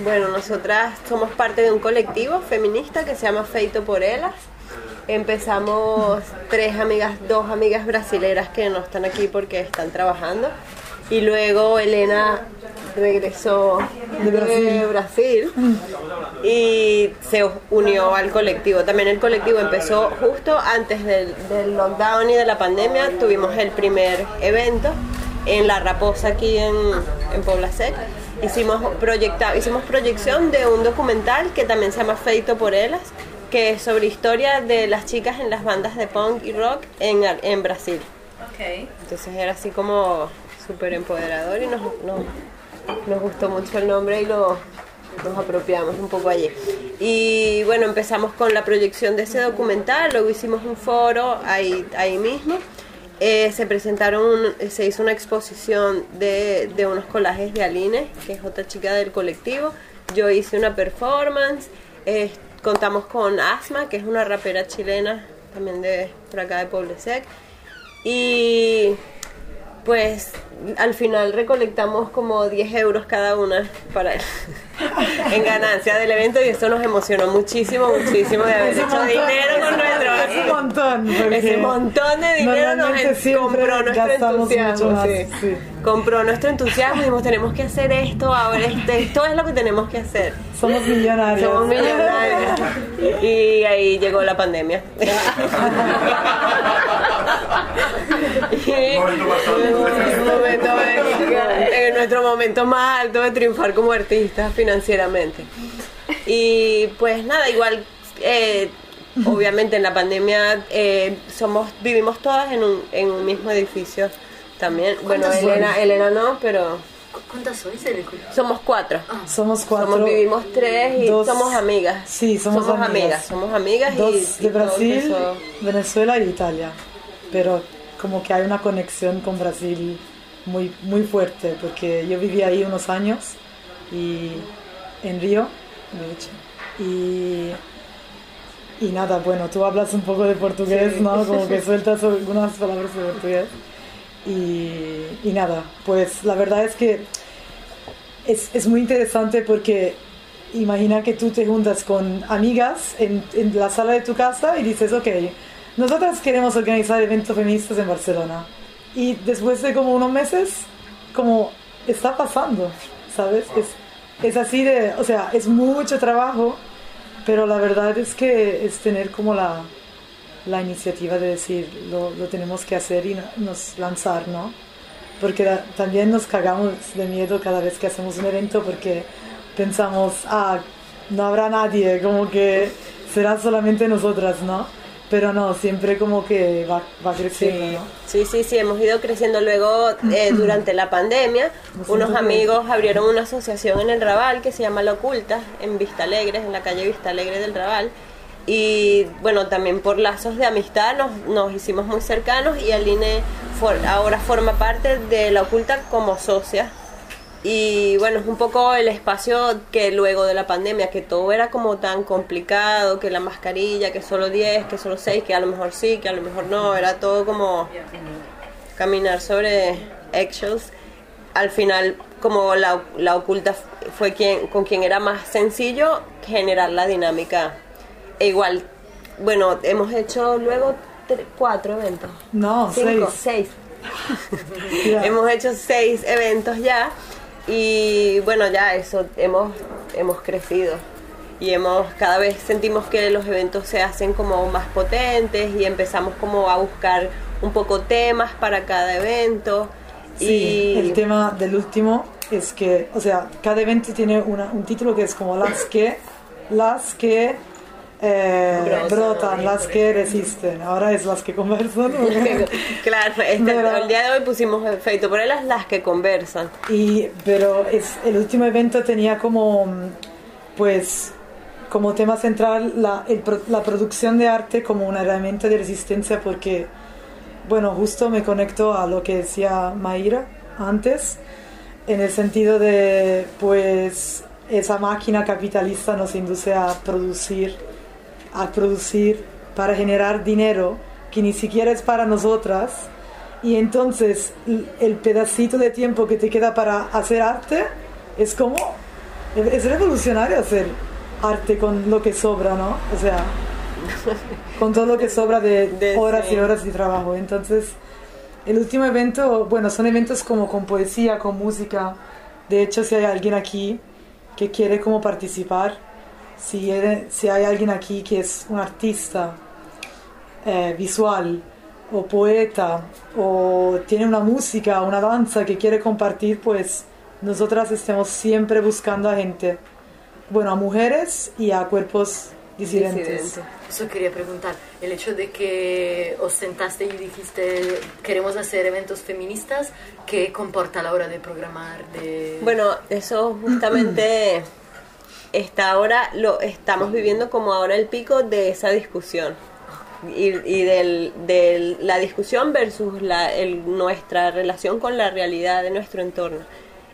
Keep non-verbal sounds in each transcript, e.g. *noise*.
Bueno, nosotras somos parte de un colectivo feminista que se llama Feito por Elas. Empezamos tres amigas, dos amigas brasileras que no están aquí porque están trabajando. Y luego Elena regresó de Brasil. y se unió al colectivo. También el colectivo empezó justo antes del, del lockdown y de la pandemia. Tuvimos el primer evento en La Raposa aquí en, en Pobla Seca hicimos, proyecta, hicimos proyección de un documental que también se llama Feito por Elas, que es sobre historia de las chicas en las bandas de punk y rock en, en Brasil. Okay. Entonces era así como súper empoderador y nos, nos, nos, gustó mucho el nombre y lo, nos apropiamos un poco allí. Y bueno, empezamos con la proyección de ese documental, luego hicimos un foro ahí, ahí mismo eh, se presentaron, se hizo una exposición de, de, unos collages de Aline, que es otra chica del colectivo. Yo hice una performance. Eh, contamos con Asma, que es una rapera chilena, también de por acá de Poblesec. Y pues al final recolectamos como 10 euros cada una para en ganancia del evento y eso nos emocionó muchísimo, muchísimo de haber hecho dinero con nuestro ese montón, ese montón de dinero nos compró nuestro entusiasmo, sí. compró nuestro entusiasmo y dijimos tenemos que hacer esto ahora, este, esto es lo que tenemos que hacer. Somos millonarios. Somos millonarios. Y ahí llegó la pandemia. *laughs* *laughs* *laughs* *laughs* en nuestro momento más alto de triunfar como artistas financieramente. Y pues nada, igual, eh, obviamente en la pandemia eh, somos vivimos todas en un, en un mismo edificio también. Bueno, Elena, Elena no, pero... ¿Cuántas sois Somos cuatro. Ah. Somos cuatro. vivimos tres y somos amigas. Sí, somos, amigas. Somos amigas dos de Brasil, Venezuela y Italia. Pero como que hay una conexión con Brasil muy, muy fuerte, porque yo viví ahí unos años y en Río, de hecho. Y, y nada, bueno, tú hablas un poco de portugués, ¿no? *laughs* Como que sueltas algunas palabras de portugués. Y, y, nada, pues la verdad es que es, es, muy interesante porque imagina que tú te juntas con amigas en, en la sala de tu casa y dices, ok, nosotras queremos organizar eventos feministas en Barcelona y después de como unos meses, como está pasando, ¿sabes? Es, es así de, o sea, es mucho trabajo, pero la verdad es que es tener como la, la iniciativa de decir, lo, lo, tenemos que hacer y nos lanzar, ¿no? Porque también nos cagamos de miedo cada vez que hacemos un evento porque pensamos, ah, no habrá nadie, como que será solamente nosotras, ¿no? Pero no, siempre como que va, va creciendo, sí. Sí, sí, hemos ido creciendo. Luego, eh, *clears throat* durante la pandemia, unos amigos abrieron una asociación en el Raval que se llama La Oculta, en Vista Alegre, en la calle Vista Alegre del Raval. Y bueno, también por lazos de amistad nos, nos hicimos muy cercanos y Aline ahora forma parte de La Oculta como socia y bueno, es un poco el espacio que luego de la pandemia, que todo era como tan complicado, que la mascarilla, que solo 10, que solo 6, que a lo mejor sí, que a lo mejor no, era todo como caminar sobre eggshells. Al final, como la, la oculta fue quien, con quien era más sencillo generar la dinámica. E igual, bueno, hemos hecho luego cuatro eventos. No, Cinco, seis. *laughs* hemos hecho seis eventos ya y bueno, ya eso, hemos, hemos crecido y hemos cada vez sentimos que los eventos se hacen como más potentes y empezamos como a buscar un poco temas para cada evento. Sí, el tema del último es que, o sea, cada evento tiene una, un título que es como las que, las que eh, brotan, las que resisten. Ahora es las que conversan. *laughs* claro, este, *laughs* el día de hoy pusimos efecto, pero las las que conversan. Y, pero es, el último evento tenía como, pues, como tema central la, la producción de arte como una herramienta de resistencia porque, bueno, justo me conecto a lo que decía Mayra antes, en el sentido de, pues, esa máquina capitalista nos induce a producir a producir para generar dinero que ni siquiera es para nosotras y entonces el pedacito de tiempo que te queda para hacer arte es como es revolucionario hacer arte con lo que sobra, ¿no? O sea, *laughs* con todo lo que sobra de, horas y horas de trabajo. Entonces, el último evento, bueno, son eventos como con poesía, con música. De hecho, si hay alguien aquí que quiere como participar, si, si hay alguien aquí que es un artista eh, visual o poeta o tiene una música, una danza que quiere compartir, pues nosotras estamos siempre buscando a gente, bueno, a mujeres y a cuerpos disidentes. Eso quería preguntar, el hecho de que os sentaste y dijiste queremos hacer eventos feministas, ¿qué comporta a la hora de programar? De... Bueno, eso justamente *clears throat* está ahora, lo estamos viviendo como ahora el pico de esa discusión. Y, y de la discusión versus la, nuestra relación con la realidad de nuestro entorno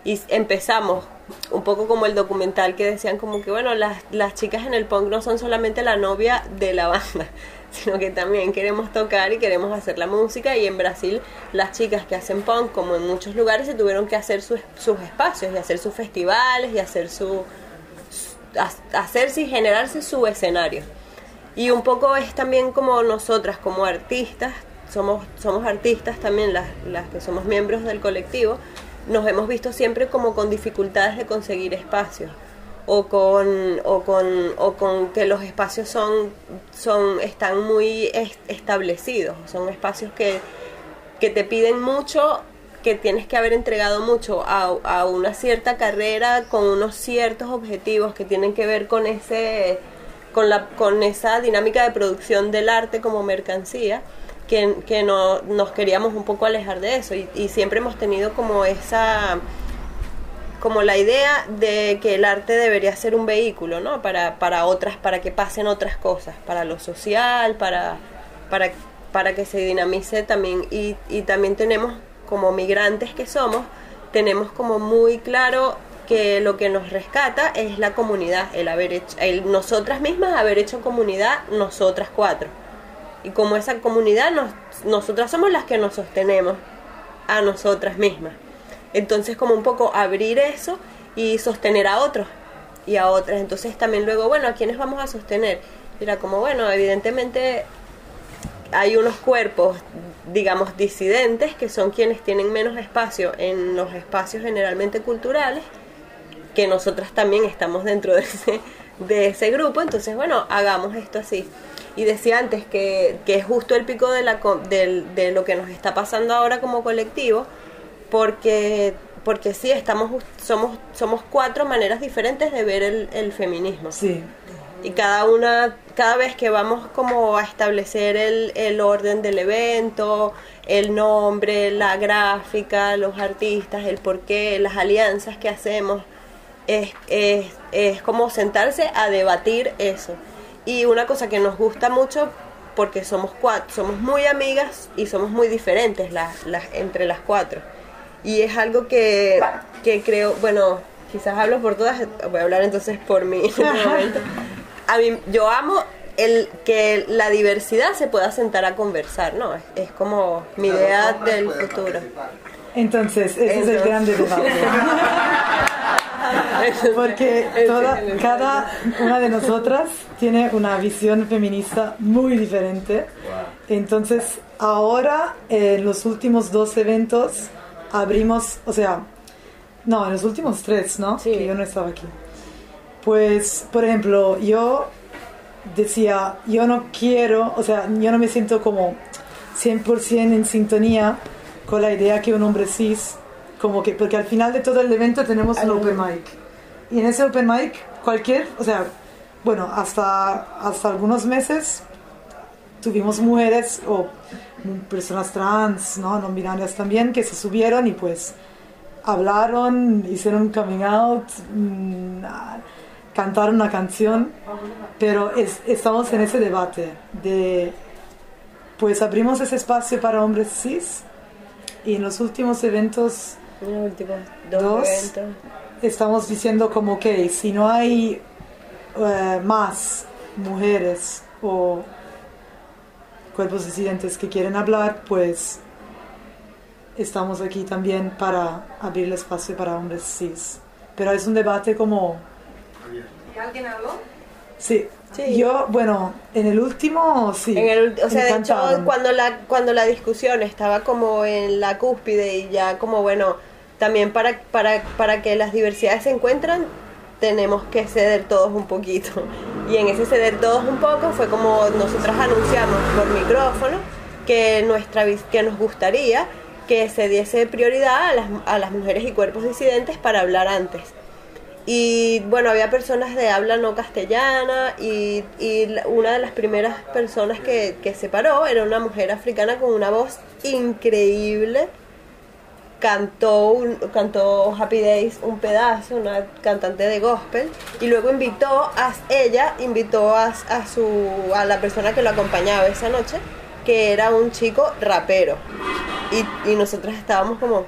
y empezamos un poco como el documental que decían como que bueno las, las chicas en el punk no son solamente la novia de la banda *laughs* sino que también queremos tocar y queremos hacer la música y en Brasil las chicas que hacen punk como en muchos lugares se tuvieron que hacer sus, sus espacios y hacer sus festivales y hacer su hacerse y generarse su escenario. Y un poco es también como nosotras como artistas somos somos artistas también las, las que somos miembros del colectivo nos hemos visto siempre como con dificultades de conseguir espacios o con, o con, o con que los espacios son, son, están muy establecidos, son espacios que, que te piden mucho, que tienes que haber entregado mucho a, a una cierta carrera con unos ciertos objetivos que tienen que ver con ese con la con esa dinámica de producción del arte como mercancía que, no, nos queríamos un poco alejar de eso y, siempre hemos tenido como esa como la idea de que el arte debería ser un vehículo, ¿no? Para, para otras, para que pasen otras cosas, para lo social, para, para, para que se dinamice también. Y, y también tenemos, como migrantes que somos, tenemos como muy claro que lo que nos rescata es la comunidad, el haber hecho, el nosotras mismas haber hecho comunidad, nosotras cuatro y como esa comunidad nos, nosotras somos las que nos sostenemos a nosotras mismas. Entonces como un poco abrir eso y sostener a otros y a otras. Entonces también luego, bueno, ¿a quiénes vamos a sostener? Era como, bueno, evidentemente hay unos cuerpos, digamos, disidentes, que son quienes tienen menos espacio en los espacios generalmente culturales, que nosotras también estamos dentro de ese, de ese grupo. Entonces, bueno, hagamos esto así y decía antes que, que es justo el pico de, la, de, de, lo que nos está pasando ahora como colectivo, porque, porque sí, estamos, somos, somos cuatro maneras diferentes de ver el, el feminismo. Sí. Y cada una, cada vez que vamos como a establecer el, el orden del evento, el nombre, la gráfica, los artistas, el porqué, las alianzas que hacemos, es, es, es como sentarse a debatir eso y una cosa que nos gusta mucho, porque somos cuatro, somos muy amigas y somos muy diferentes las, las, entre las cuatro. Y es algo que, que creo, bueno, quizás hablo por todas, voy a hablar entonces por mí. *laughs* a mí, yo amo el que la diversidad se pueda sentar a conversar, ¿no? Es, es como mi idea del futuro. Entonces, ese es el gran debate. *laughs* Porque toda, cada una de nosotras tiene una visión feminista muy diferente. Entonces, ahora, en los últimos dos eventos, abrimos, o sea, no, en los últimos tres, ¿no? Sí. Que yo no estaba aquí. Pues, por ejemplo, yo decía, yo no quiero, o sea, yo no me siento como 100% en sintonía con la idea que un hombre cis como que, porque al final de todo el evento tenemos un open mic. Y en ese open mic, cualquier, o sea, bueno, hasta, hasta algunos meses tuvimos mujeres o personas trans, ¿no? no binarias también, que se subieron y pues hablaron, hicieron un coming out, mmm, cantaron una canción, pero estamos en ese debate de, pues abrimos ese espacio para hombres cis y en los últimos eventos dos, estamos diciendo como que si no hay eh, más mujeres o cuerpos disidentes que quieren hablar, pues estamos aquí también para abrir el espacio para hombres cis. Pero es un debate como ¿Alguien habló? Sí. Yo, bueno, en el último sí. En el, o sea, de hecho, cuando la, cuando la discusión estaba como en la cúspide y ya como, bueno, también para, para, para que las diversidades se encuentran, tenemos que ceder todos un poquito. Y en ese ceder todos un poco fue como nosotras anunciamos por micrófono que, nuestra, que nos gustaría que se diese prioridad a las, a las mujeres y cuerpos disidentes para hablar antes. Y bueno, había personas de habla no castellana y, y una de las primeras personas que, que se paró era una mujer africana con una voz increíble cantó, un, cantó Happy Days un pedazo, una cantante de gospel, y luego invitó a ella, invitó a, a, su, a la persona que lo acompañaba esa noche, que era un chico rapero. Y, y nosotras estábamos como...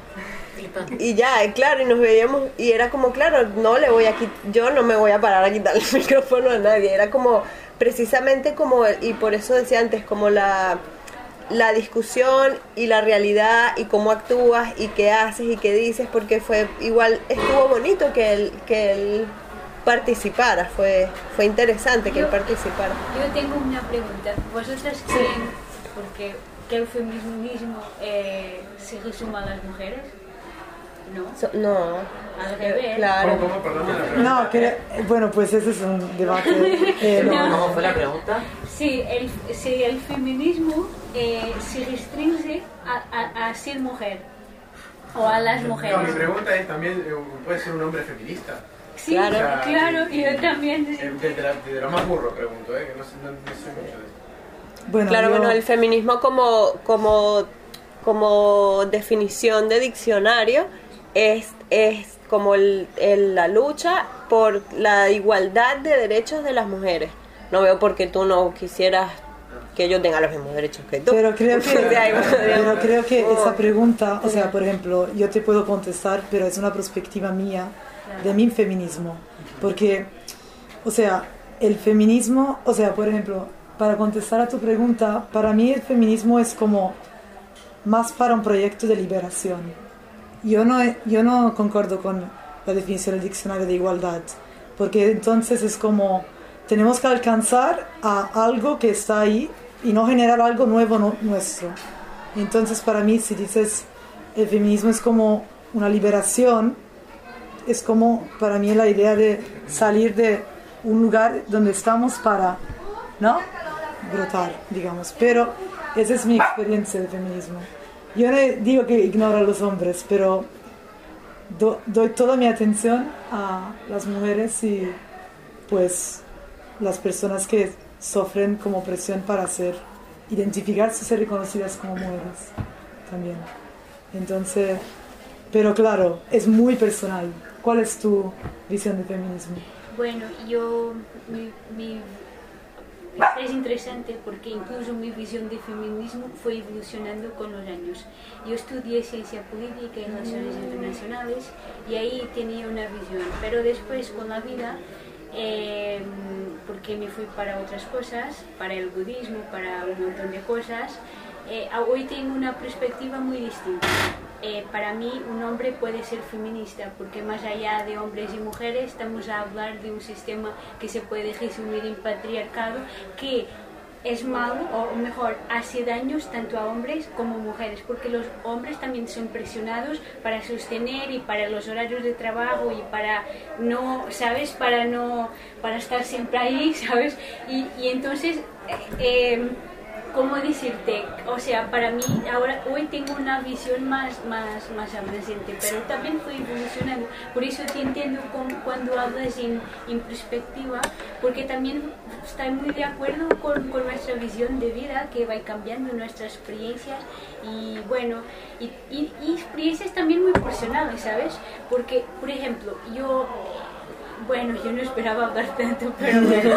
Y ya, claro, y nos veíamos, y era como, claro, no le voy a yo no me voy a parar a quitar el *laughs* micrófono a nadie, era como, precisamente como, y por eso decía antes, como la la discusión y la realidad y cómo actúas y qué haces y qué dices, porque fue igual, estuvo bonito que él, que él participara, fue, fue interesante que él participara. Yo tengo una pregunta, ¿vosotras creen porque, que el feminismo eh, se resuma a las mujeres? No. no. Al revés. Claro. No, que, bueno, pues ese es un debate. *laughs* Eh, ¿Cómo fue la pregunta? Sí, el, si el feminismo eh, se restringe a, a, ser mujer o a las mujeres. No, mi pregunta es también, eh, ¿puede ser un hombre feminista? Sí, claro, claro, yo también. Desde, lo más burro pregunto, ¿eh? que no, no, no sé mucho de eso. Bueno, claro, bueno, el feminismo como, como, como definición de diccionario es, es como el, la lucha por la igualdad de derechos de las mujeres. No veo por qué tú no quisieras que yo tenga los mismos derechos que tú. Pero creo *laughs* que, pero creo que esa pregunta, o sea, por ejemplo, yo te puedo contestar, pero es una perspectiva mía de mi feminismo. Porque, o sea, el feminismo, o sea, por ejemplo, para contestar a tu pregunta, para mí el feminismo es como más para un proyecto de liberación. Yo no, yo no concuerdo con la definición del diccionario de igualdad, porque entonces es como tenemos que alcanzar a algo que está ahí y no generar algo nuevo nuestro. Entonces para mí si dices el feminismo es como una liberación, es como para mí la idea de salir de un lugar donde estamos para, ¿no? Brotar, digamos. Pero esa es mi experiencia de feminismo. Yo no digo que ignoro a los hombres, pero doy toda mi atención a las mujeres y pues las personas que sufren como presión para ser, identificarse, ser reconocidas como mujeres también. Entonces, pero claro, es muy personal. ¿Cuál es tu visión de feminismo? Bueno, yo, mi es interesante porque incluso mi visión de feminismo fue evolucionando con los años. Yo estudié ciencia política y relaciones internacionales y ahí tenía una visión, pero después con la vida, em, porque me fui para otras cosas, para el budismo, para un montón de cosas, eh, hoy tengo una perspectiva muy distinta. Eh, para mí un hombre puede ser feminista porque más allá de hombres y mujeres estamos a hablar de un sistema que se puede resumir en patriarcado que es malo o mejor hace daños tanto a hombres como mujeres porque los hombres también son presionados para sostener y para los horarios de trabajo y para no sabes para no para estar siempre ahí *laughs* sabes y, y entonces eh, eh ¿cómo decirte? O sea, para mí ahora hoy tengo una visión más, más, más pero también fui evolucionando. Por eso te entiendo cuando hablas en, en, perspectiva, porque también estoy muy de acuerdo con, con, nuestra visión de vida que va cambiando nuestras experiencias y bueno, y, y, y experiencias también muy personales, ¿sabes? Porque, por ejemplo, yo bueno, yo no esperaba hablar tanto, pero bueno.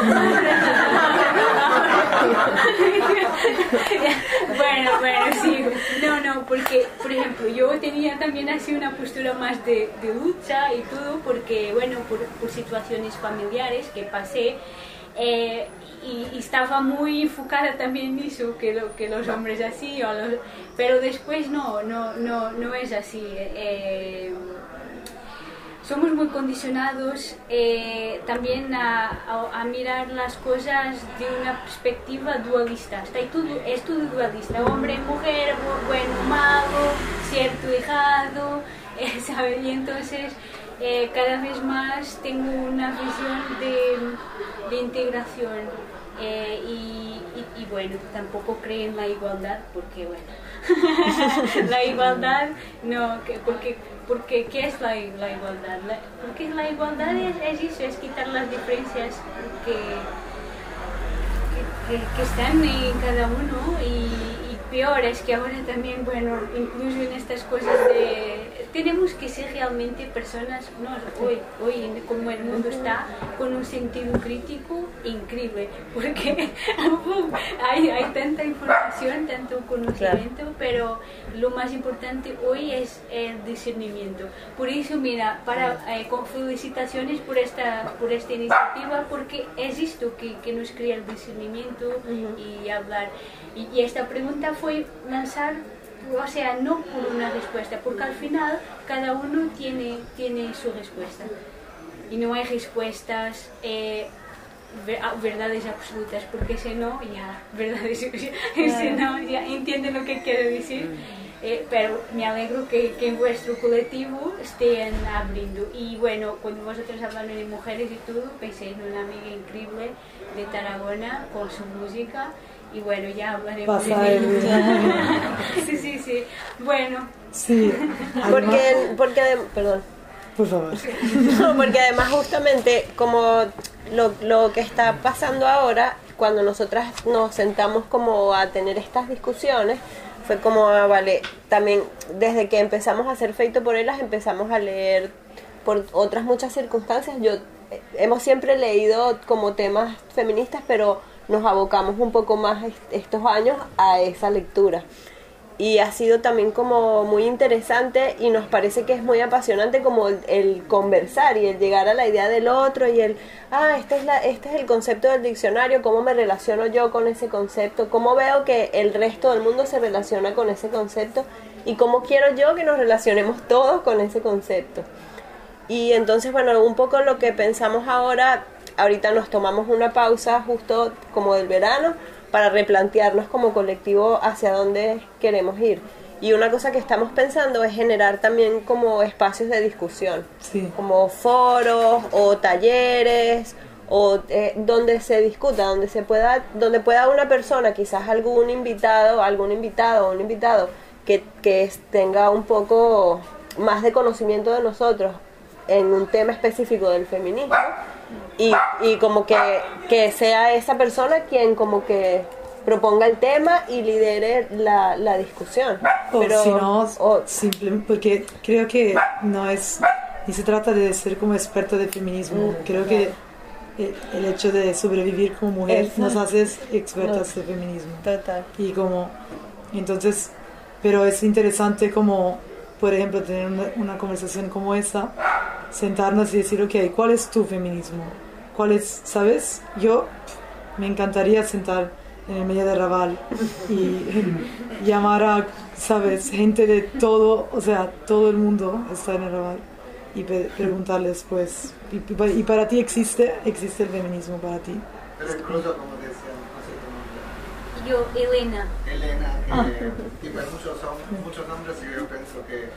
bueno, bueno, sí. No, no, porque, por ejemplo, yo tenía también así una postura más de, de lucha y todo, porque, bueno, por, por situaciones familiares que pasé. Eh, y, estaba muy enfocada también en eso, que, lo, que los hombres así, pero después no, no, no, no es así. Eh, somos muy condicionados eh, también a, mirar las cosas de una perspectiva dualista. Está todo, es todo dualista, hombre, mujer, bueno, malo, cierto, dejado, eh, *laughs* ¿sabes? Y entonces eh, cada vez más tengo una visión de integración. Eh, y, bueno, tampoco creo en la igualdad porque, bueno, *laughs* la igualdad, no, porque porque ¿qué es la, la igualdad? Porque la igualdad es, es, eso, es quitar las diferencias que, que, están en cada uno y, peor es que ahora también, bueno, incluso en estas cosas de... Tenemos que ser realmente personas, no, hoy, hoy como el mundo está, con un sentido crítico increíble, porque *laughs* hay, hay tanta información, tanto conocimiento, claro. pero lo más importante hoy es el discernimiento. Por eso, mira, para, eh, con felicitaciones por esta, por esta iniciativa, porque es esto que, que nos crea el discernimiento uh -huh. y hablar. Y, y, esta pregunta fue lanzar, o sea, no por una respuesta, porque al final cada uno tiene, tiene su respuesta. Y no hay respuestas. Eh, verdades absolutas, porque si no, ya, verdades, *laughs* si no, ya entienden lo que quiero decir. Eh, pero me alegro que, que, en vuestro colectivo estén abriendo. Y bueno, cuando vosotros hablan de mujeres y todo, pensé en una amiga increíble de Tarragona con su música. Y bueno, ya hablaremos de *laughs* Sí, sí, sí. Bueno. Sí. Porque, porque, perdón. Por favor. *laughs* No, porque además justamente como lo, lo que está pasando ahora, cuando nosotras nos sentamos como a tener estas discusiones, fue como, ah, vale, también desde que empezamos a hacer Feito por Elas empezamos a leer por otras muchas circunstancias. Yo eh, hemos siempre leído como temas feministas, pero nos abocamos un poco más estos años a esa lectura. Y ha sido también como muy interesante y nos parece que es muy apasionante como el, conversar y el llegar a la idea del otro y el, ah, este es, la, este es el concepto del diccionario, cómo me relaciono yo con ese concepto, cómo veo que el resto del mundo se relaciona con ese concepto y cómo quiero yo que nos relacionemos todos con ese concepto. Y entonces, bueno, un poco lo que pensamos ahora, ahorita nos tomamos una pausa justo como del verano para replantearnos como colectivo hacia dónde queremos ir. Y una cosa que estamos pensando es generar también como espacios de discusión, sí. como foros o talleres o eh, donde se discuta, donde se pueda, donde pueda una persona, quizás algún invitado, algún invitado o un invitado que, que tenga un poco más de conocimiento de nosotros en un tema específico del feminismo y, y como que, que sea esa persona quien como que proponga el tema y lidere la, la discusión. O Pero, si no, o- simplemente porque creo que no es, ni se trata de ser como experto de feminismo, Mm, creo que el, hecho de sobrevivir como mujer nos hace expertas de feminismo. Total. Y como, entonces, pero es interesante como, por ejemplo, tener una, una conversación como esa, sentarnos y decir, ok, ¿cuál es tu feminismo? ¿Cuál es, sabes? Yo me encantaría sentar en el medio de Raval y *laughs* llamar a, sabes, gente de todo, o sea, todo el mundo está en el Raval y pe- preguntarles, pues, y, y para ti existe, existe el feminismo para ti? Pero incluso, como decía, no sé tu nombre, Yo, Elena. Elena, que Ah. tipo, hay muchos, son muchos nombres y yo pienso que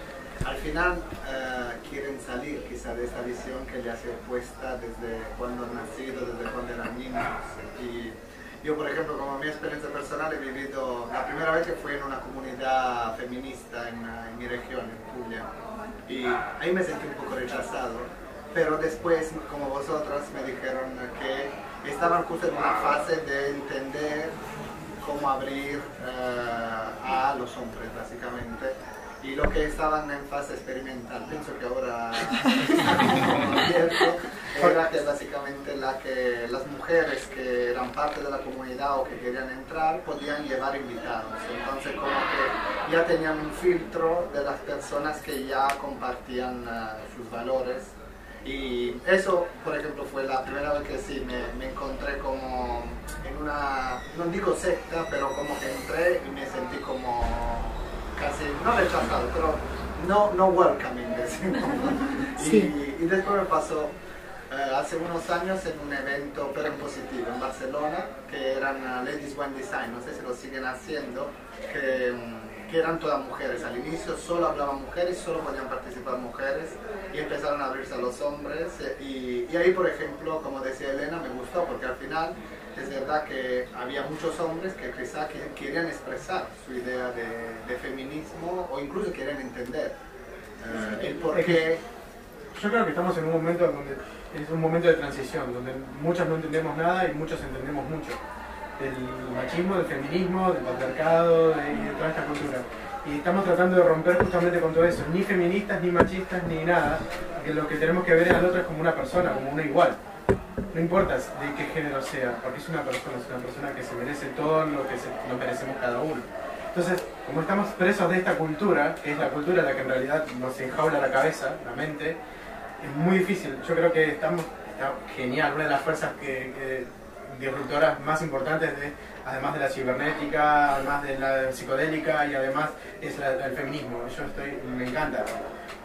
al final eh, quieren salir quizá de esta visión que ya se opuesta desde cuando han nacido, desde cuando eran niños. Y yo, por ejemplo, como mi experiencia personal, he vivido, la primera vez que fui en una comunidad feminista en, eh, mi región, en Puglia, y ahí me sentí un poco rechazado, pero después, como vosotras, me dijeron que estaban justo en una fase de entender cómo abrir eh, a los hombres, básicamente. Y lo que estaban en fase experimental, pienso que ahora *laughs* era que básicamente la que las mujeres que eran parte de la comunidad o que querían entrar podían llevar invitados. Entonces como que ya tenían un filtro de las personas que ya compartían eh, sus valores. Y eso, por ejemplo, fue la primera vez que sí me, me encontré como en una, no digo secta, pero como que entré y me sentí como casi, no rechazado, pero no, no welcoming, *laughs* decimos. Sí. Y, y después me pasó eh, hace unos años en un evento, pero en positivo, en Barcelona, que eran uh, Ladies One Design, no sé si lo siguen haciendo, que, mm, que, eran todas mujeres. Al inicio solo hablaban mujeres, solo podían participar mujeres y empezaron a abrirse a los hombres. Eh, y, y ahí, por ejemplo, como decía Elena, me gustó porque al final es verdad que había muchos hombres que quizá querían expresar su idea de, de feminismo o incluso querían entender uh, el por qué. Yo creo que estamos en un momento donde es un momento de transición, donde muchos no entendemos nada y muchos entendemos mucho. Del machismo, del feminismo, del patriarcado y de toda esta cultura. Y estamos tratando de romper justamente con todo eso, ni feministas, ni machistas, ni nada, que lo que tenemos que ver al otro es como una persona, como una igual. No importa de qué género sea, porque es una persona, es una persona que se merece todo lo que nos merecemos cada uno. Entonces, como estamos presos de esta cultura, que es la cultura la que en realidad nos enjaula la cabeza, la mente, es muy difícil. Yo creo que estamos genial, una de las fuerzas que, disruptoras más importantes, de, además de la cibernética, además de la psicodélica y además es el feminismo. Yo estoy, me encanta.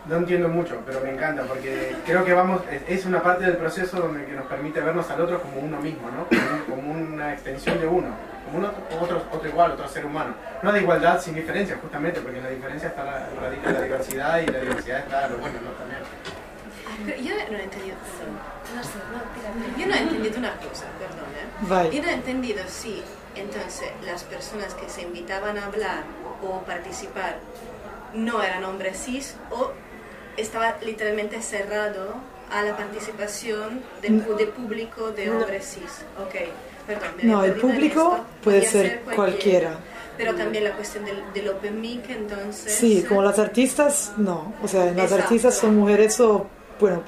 No entiendo mucho, pero me encanta porque creo que vamos, es una parte del proceso donde que nos permite vernos al otro como uno mismo, ¿no? como, una extensión de uno, como uno, otro, otro igual, otro ser humano. No de igualdad sin diferencia, justamente, porque en la diferencia está la, radica la diversidad y la diversidad está lo bueno, ¿no? También. Pero yo no he entendido. No sé, no, Yo no he entendido una cosa, perdón. No he entendido si entonces las personas que se invitaban a hablar o participar no eran hombres cis o estaba literalmente cerrado a la participación del, público de hombres cis. Ok, perdón. no, el público puede ser cualquiera. Pero también la cuestión del, del, Open Mic, entonces. Sí, como las artistas, no. O sea, las artistas son mujeres o bueno,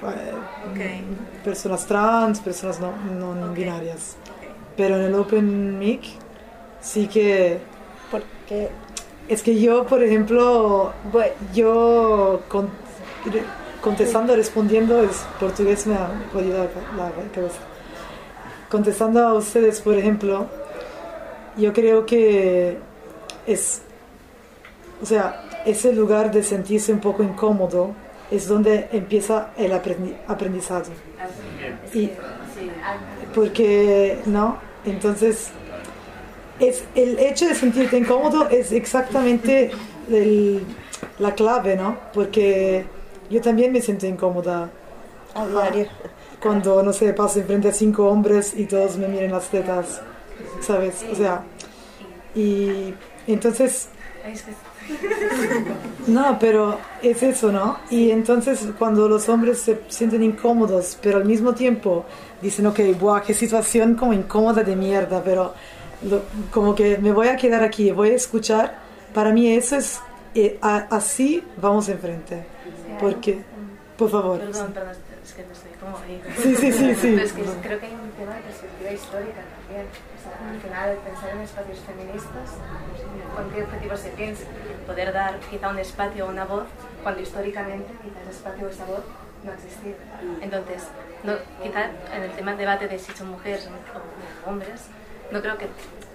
eh, personas trans, personas no, no binarias. Pero en el Open Mic sí que... Porque es que yo, por ejemplo, yo contestando, respondiendo, es portugués me ha jodido la, cabeza. Contestando a ustedes, por ejemplo, yo creo que es, o sea, ese lugar de sentirse un poco incómodo es donde empieza el aprendizaje. Y, porque, ¿no? Entonces, es, el hecho de sentirte incómodo es exactamente la clave, ¿no? Porque yo también me siento incómoda. A diario. Cuando, no sé, paso enfrente a cinco hombres y todos me miren las tetas, ¿sabes? O sea, y entonces no, pero es eso, ¿no? Y entonces cuando los hombres se sienten incómodos, pero al mismo tiempo dicen, ok, buah, qué situación como incómoda de mierda, pero como que me voy a quedar aquí, voy a escuchar, para mí eso es, eh, así vamos enfrente. Porque, por favor. Perdón, perdón, es que estoy como ahí. Sí, sí, sí, sí. es que creo que hay un tema de perspectiva histórica también. O sea, al final, pensar en espacios feministas, ¿con qué objetivo se piensa? poder dar quizá un espacio o una voz, cuando históricamente quizá ese espacio o esa voz no ha existido. Entonces, no, quizá en el tema del debate de si son mujeres o hombres, no creo que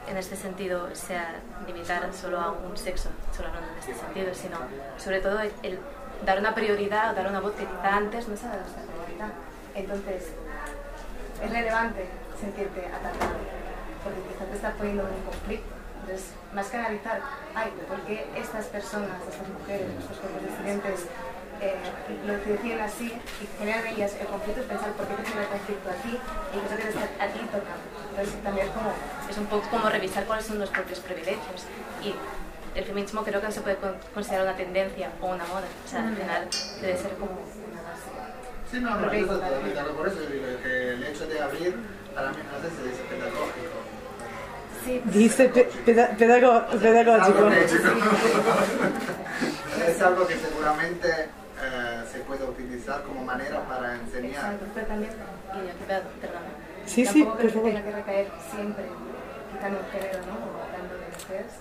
en este sentido sea limitar solo a un sexo, solo hablando en este sentido, sino sobre todo el, dar una prioridad o dar una voz que quizá antes no se ha dado esta prioridad. Entonces, es relevante sentirte atacado, porque quizá te está poniendo en un conflicto entonces, más que analizar, ay, ¿por qué estas personas, estas mujeres, estos cuerpos disidentes eh, lo deciden así y generan ellas el conflicto es pensar por qué te genera el conflicto a ti y qué es que a ti toca. Entonces también es, como, es un poco como revisar cuáles son los propios privilegios y el feminismo creo que no se puede considerar una tendencia o una moda, o sea, al final debe ser como una base. Sí, no, no, yo totalmente por eso digo que el hecho de abrir para mí no se dice pedagógico Dice pedagógico. Es algo que seguramente utilizar como manera para enseñar. Exacto, pero también, perdón, sí, sí, por favor. tiene que recaer siempre, quitando un género, ¿no? o hablando de mujeres,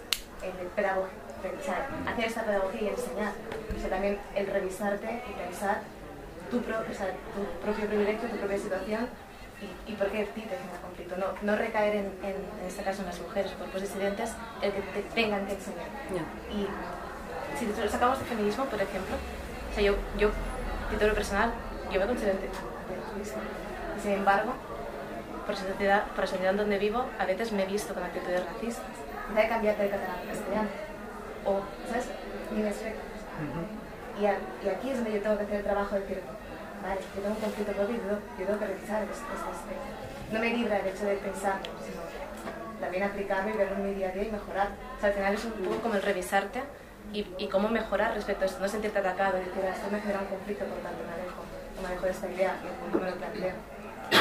en el sea, hacer esta pedagogía y enseñar. O sea, también el revisarte y pensar tu, o sea, tu propio privilegio, tu propia situación y, por qué ti te genera conflicto. No, no recaer en, en, este caso en las mujeres, cuerpos disidentes, el que te tengan que enseñar. Y si sacamos de feminismo, por ejemplo, o sea, yo, yo, título personal, yo me considero. Sin embargo, por la sociedad, por la sociedad donde vivo, a veces me he visto con actitudes racistas. De cambiarte de catalán castellano. O, ¿sabes? Ni me y, y, aquí es donde yo tengo que hacer el trabajo de decir, vale, yo tengo un conflicto propio y yo, yo tengo que revisar este aspecto. No me libra el hecho de pensar, sino también aplicarlo y verlo en mi día a día y mejorar. O sea, al final es un poco como el revisarte y, y cómo mejorar respecto a esto, no sentirte atacado y decir, ah, esto me genera un conflicto, por tanto me alejo, me alejo de esta idea no me lo planteo.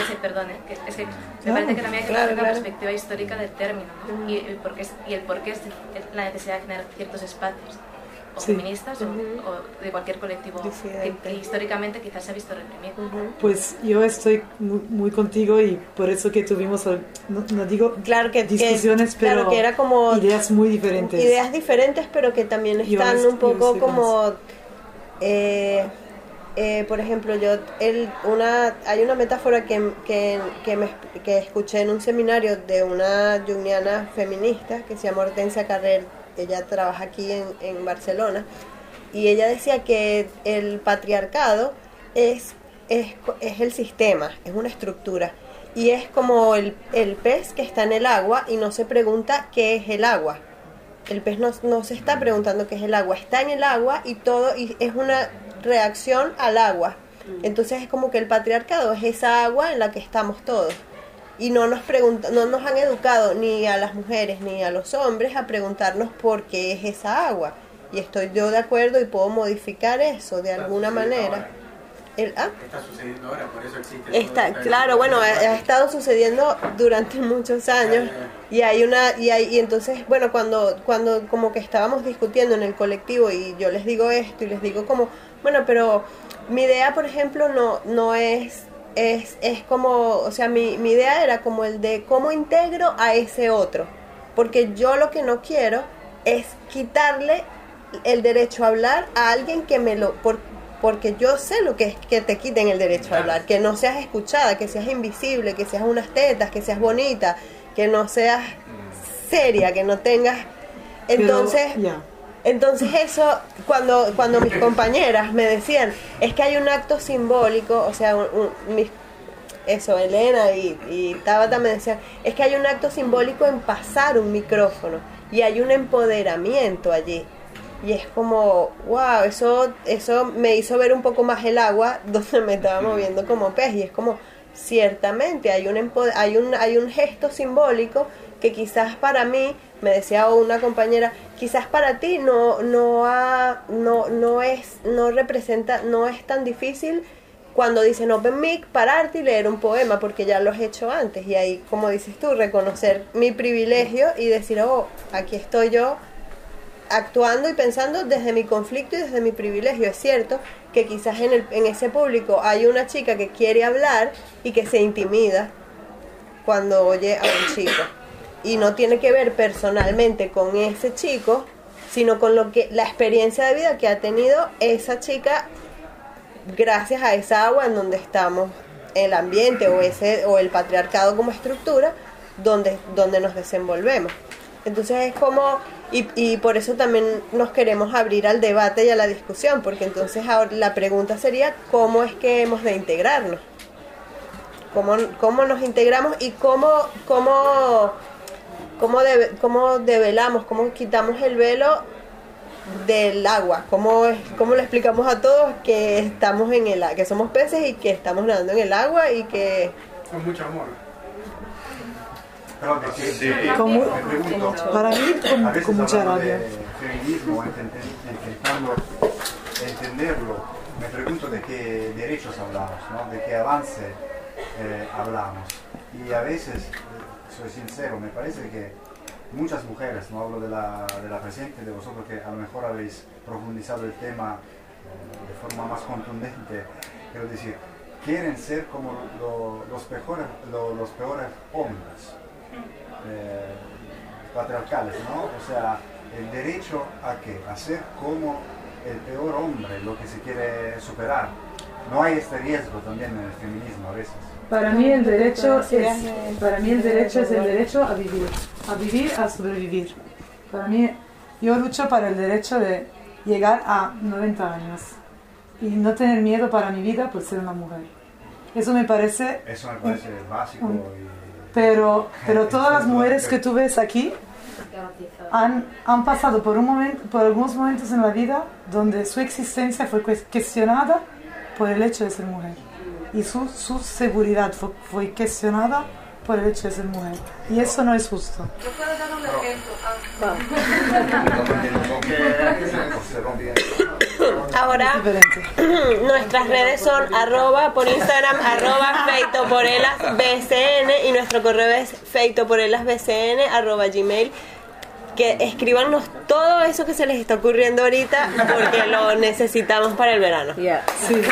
Sí, perdón, ¿eh? es que me parece que también hay que claro, una perspectiva histórica del término ¿no? y, el por qué, y el por qué es la necesidad de generar ciertos espacios feministas o, de cualquier colectivo que, históricamente quizás se ha visto reprimido. Pues yo estoy muy, contigo y por eso que tuvimos, no, digo claro que, discusiones, pero que era como ideas muy diferentes. Ideas diferentes, pero que también están un poco como... Eh, eh, por ejemplo, yo el, una, hay una metáfora que, que, que, me, que escuché en un seminario de una jungiana feminista que se llama Hortensia Carrer ella trabaja aquí en, Barcelona, y ella decía que el patriarcado es, es, el sistema, es una estructura, y es como el, pez que está en el agua y no se pregunta qué es el agua. El pez no, no se está preguntando qué es el agua, está en el agua y todo y es una reacción al agua. Entonces es como que el patriarcado es esa agua en la que estamos todos y no nos no nos han educado ni a las mujeres ni a los hombres a preguntarnos por qué es esa agua. Y estoy yo de acuerdo y puedo modificar eso de alguna manera. El, ¿ah? Está sucediendo ahora, por eso existe. Está, claro, bueno, ha, estado sucediendo durante *laughs* muchos años y hay una y hay y entonces, bueno, cuando cuando como que estábamos discutiendo en el colectivo y yo les digo esto y les digo como, bueno, pero mi idea, por ejemplo, no no es es, es como, o sea, mi, mi idea era como el de cómo integro a ese otro. Porque yo lo que no quiero es quitarle el derecho a hablar a alguien que me lo... porque yo sé lo que es que te quiten el derecho a hablar, que no seas escuchada, que seas invisible, que seas unas tetas, que seas bonita, que no seas seria, que no tengas... Entonces... Entonces eso, cuando, cuando mis compañeras me decían, es que hay un acto simbólico, o sea, eso, Elena y, y Tabata me decían, es que hay un acto simbólico en pasar un micrófono y hay un empoderamiento allí. Y es como, wow, eso, eso me hizo ver un poco más el agua *laughs* donde me estaba moviendo como pez. Y es como, ciertamente, hay un, hay un, hay un gesto simbólico que quizás para mí, me decía una compañera, quizás para ti no, no, ha, no, no, es, no representa, no es tan difícil cuando dicen Open Mic, pararte y leer un poema, porque ya lo has hecho antes. Y ahí, como dices tú, reconocer mi privilegio y decir, oh, aquí estoy yo actuando y pensando desde mi conflicto y desde mi privilegio. Es cierto que quizás en, el, en ese público hay una chica que quiere hablar y que se intimida cuando oye a un chico y no tiene que ver personalmente con ese chico, sino con lo que la experiencia de vida que ha tenido esa chica gracias a esa agua en donde estamos, el ambiente o ese o el patriarcado como estructura donde donde nos desenvolvemos. Entonces es como y, por eso también nos queremos abrir al debate y a la discusión, porque entonces ahora la pregunta sería cómo es que hemos de integrarnos. Cómo, cómo nos integramos y cómo, cómo cómo, cómo develamos, cómo quitamos el velo del agua, cómo, cómo le explicamos a todos que estamos en el que somos peces y que estamos nadando en el agua y que con mucho amor. para mí con, con mucha rabia. Feminismo, intentando entenderlo, me pregunto de qué derechos hablamos, ¿no? de qué avance eh, hablamos. Y a veces soy sincero, me parece que muchas mujeres, no hablo de la, de la presente, de vosotros que a lo mejor habéis profundizado el tema eh, de forma más contundente, quiero decir, quieren ser como los, peores, los peores hombres eh, patriarcales, ¿no? O sea, el derecho a qué? A ser como el peor hombre, lo que se quiere superar. No hay este riesgo también en el feminismo a veces. Para mí el derecho es, para mí el derecho es el derecho a vivir, a vivir, a sobrevivir. Para mí, yo lucho para el derecho de llegar a 90 años y no tener miedo para mi vida por ser una mujer. Eso me parece... Eso me parece básico. Pero, pero *laughs* todas las mujeres que tú ves aquí han, han pasado por, un momento, por algunos momentos en la vida donde su existencia fue cuestionada por el hecho de ser mujer. Y su, su seguridad fue, fue cuestionada por el hecho de ser mujer. Y eso no es justo. Yo puedo dar un ejemplo. Ahora, nuestras redes son arroba por Instagram, arroba feitoporelasbcn y nuestro correo es feitoporelasbcn arroba gmail que escribanos todo eso que se les está ocurriendo ahorita porque lo necesitamos para el verano. Sí.